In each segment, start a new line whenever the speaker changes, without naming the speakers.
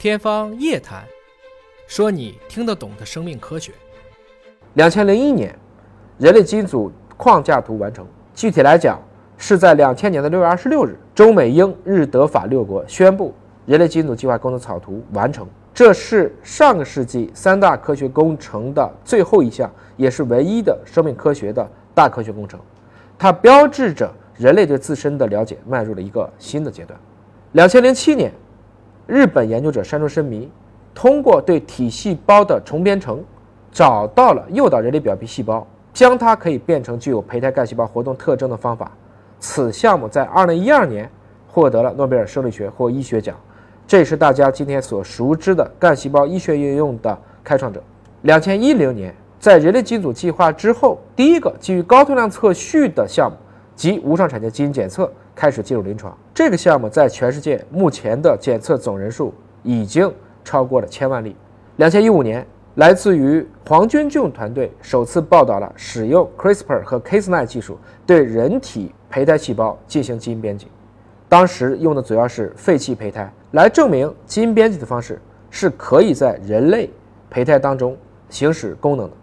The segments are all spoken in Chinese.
天方夜谭，说你听得懂的生命科学。
两千零一年，人类基因组框架图完成。具体来讲，是在两千年的六月二十六日，中美英日德法六国宣布人类基因组计划工程草图完成。这是上个世纪三大科学工程的最后一项，也是唯一的生命科学的大科学工程。它标志着人类对自身的了解迈入了一个新的阶段。两千零七年。日本研究者山中伸弥通过对体细胞的重编程，找到了诱导人类表皮细胞将它可以变成具有胚胎干细胞活动特征的方法。此项目在2012年获得了诺贝尔生理学或医学奖，这是大家今天所熟知的干细胞医学应用的开创者。2010年，在人类基因组计划之后，第一个基于高通量测序的项目及无创产前基因检测。开始进入临床，这个项目在全世界目前的检测总人数已经超过了千万例。两千一五年，来自于黄军俊团队首次报道了使用 CRISPR 和 Cas9 技术对人体胚胎细胞进行基因编辑，当时用的主要是废弃胚胎，来证明基因编辑的方式是可以在人类胚胎当中行使功能的。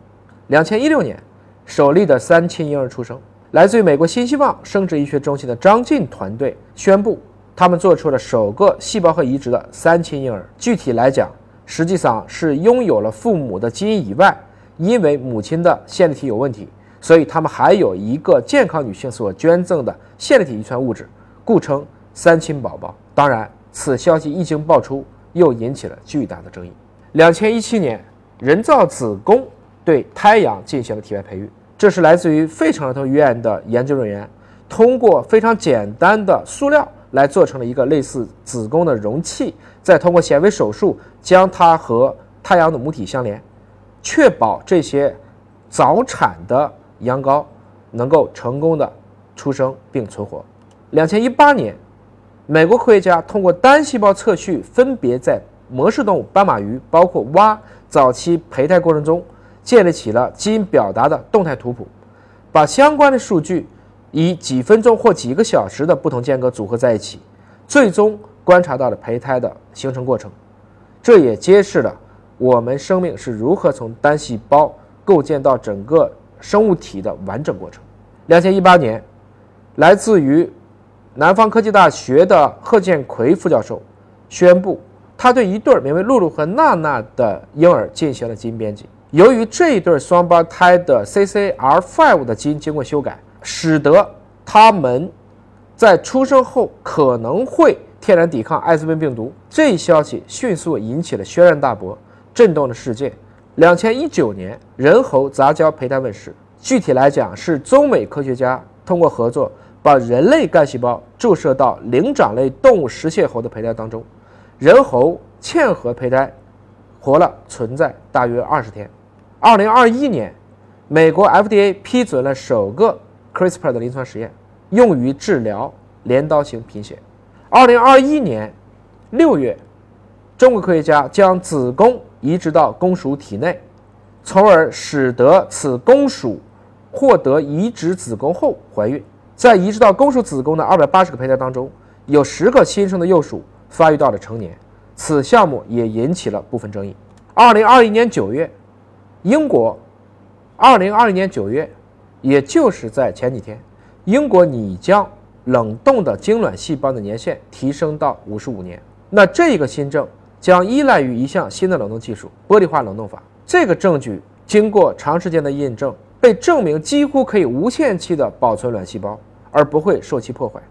两千一六年，首例的三亲婴儿出生。来自于美国新希望生殖医学中心的张晋团队宣布，他们做出了首个细胞核移植的三亲婴儿。具体来讲，实际上是拥有了父母的基因以外，因为母亲的线粒体有问题，所以他们还有一个健康女性所捐赠的线粒体遗传物质，故称三亲宝宝。当然，此消息一经爆出，又引起了巨大的争议。两千一七年，人造子宫对胎阳进行了体外培育。这是来自于费城儿童医院的研究人员，通过非常简单的塑料来做成了一个类似子宫的容器，再通过显微手术将它和太阳的母体相连，确保这些早产的羊羔能够成功的出生并存活。两千一八年，美国科学家通过单细胞测序，分别在模式动物斑马鱼，包括蛙早期胚胎过程中。建立起了基因表达的动态图谱，把相关的数据以几分钟或几个小时的不同间隔组合在一起，最终观察到了胚胎的形成过程。这也揭示了我们生命是如何从单细胞构建到整个生物体的完整过程。两千一八年，来自于南方科技大学的贺建奎副教授宣布，他对一对名为露露和娜娜的婴儿进行了基因编辑。由于这一对双胞胎的 CCR5 的基因经过修改，使得他们在出生后可能会天然抵抗艾滋病病毒。这一消息迅速引起了轩然大波，震动了世界。两千一九年，人猴杂交胚胎问世。具体来讲，是中美科学家通过合作，把人类干细胞注射到灵长类动物食蟹猴的胚胎当中，人猴嵌合胚胎活了存在大约二十天。二零二一年，美国 FDA 批准了首个 CRISPR 的临床实验，用于治疗镰刀型贫血。二零二一年六月，中国科学家将子宫移植到公鼠体内，从而使得此公鼠获得移植子宫后怀孕。在移植到公鼠子宫的二百八十个胚胎当中，有十个新生的幼鼠发育到了成年。此项目也引起了部分争议。二零二一年九月。英国，二零二零年九月，也就是在前几天，英国拟将冷冻的精卵细胞的年限提升到五十五年。那这个新政将依赖于一项新的冷冻技术——玻璃化冷冻法。这个证据经过长时间的印证，被证明几乎可以无限期的保存卵细胞，而不会受其破坏。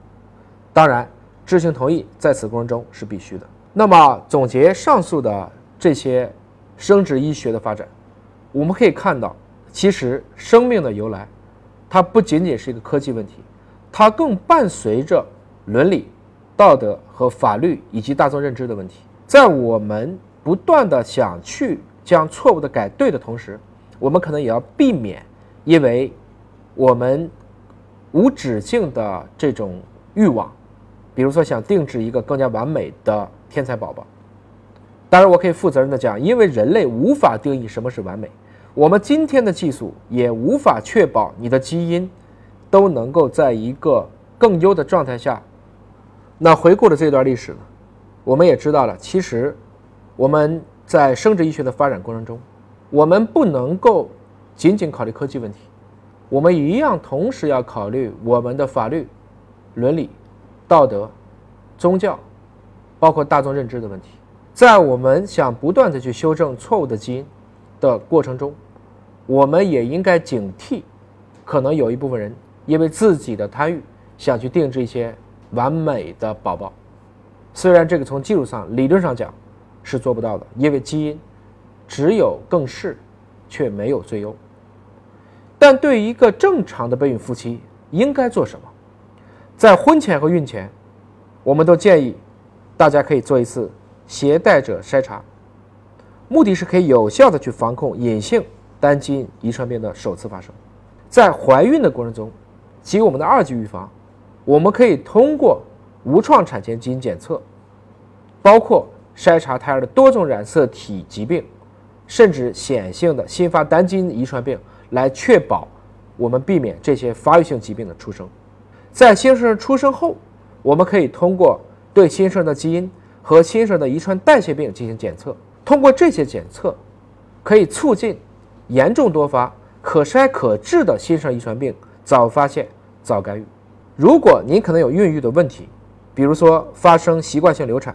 当然，知情同意在此过程中是必须的。那么，总结上述的这些生殖医学的发展。我们可以看到，其实生命的由来，它不仅仅是一个科技问题，它更伴随着伦理、道德和法律以及大众认知的问题。在我们不断的想去将错误的改对的同时，我们可能也要避免，因为我们无止境的这种欲望，比如说想定制一个更加完美的天才宝宝。当然，我可以负责任的讲，因为人类无法定义什么是完美。我们今天的技术也无法确保你的基因都能够在一个更优的状态下。那回顾了这段历史呢，我们也知道了，其实我们在生殖医学的发展过程中，我们不能够仅仅考虑科技问题，我们一样同时要考虑我们的法律、伦理、道德、宗教，包括大众认知的问题。在我们想不断的去修正错误的基因的过程中，我们也应该警惕，可能有一部分人因为自己的贪欲，想去定制一些完美的宝宝。虽然这个从技术上、理论上讲是做不到的，因为基因只有更适，却没有最优。但对于一个正常的备孕夫妻，应该做什么？在婚前和孕前，我们都建议大家可以做一次。携带者筛查，目的是可以有效的去防控隐性单基因遗传病的首次发生。在怀孕的过程中，及我们的二级预防，我们可以通过无创产前基因检测，包括筛查胎儿的多种染色体疾病，甚至显性的新发单基因遗传病，来确保我们避免这些发育性疾病的出生。在新生儿出生后，我们可以通过对新生儿的基因。和新生儿的遗传代谢病进行检测，通过这些检测，可以促进严重多发、可筛可治的新生遗传病早发现、早干预。如果您可能有孕育的问题，比如说发生习惯性流产，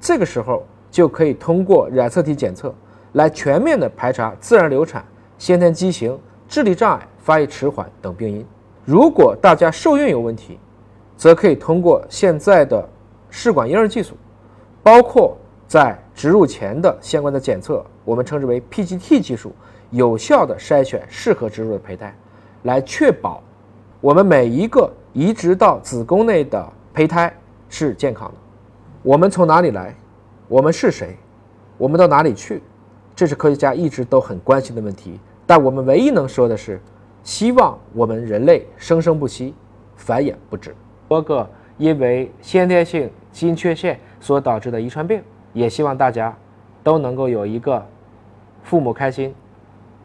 这个时候就可以通过染色体检测来全面的排查自然流产、先天畸形、智力障碍、发育迟缓等病因。如果大家受孕有问题，则可以通过现在的试管婴儿技术。包括在植入前的相关的检测，我们称之为 PGT 技术，有效的筛选适合植入的胚胎，来确保我们每一个移植到子宫内的胚胎是健康的。我们从哪里来？我们是谁？我们到哪里去？这是科学家一直都很关心的问题。但我们唯一能说的是，希望我们人类生生不息，繁衍不止。多个因为先天性基因缺陷。所导致的遗传病，也希望大家都能够有一个父母开心、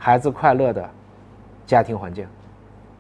孩子快乐的家庭环境。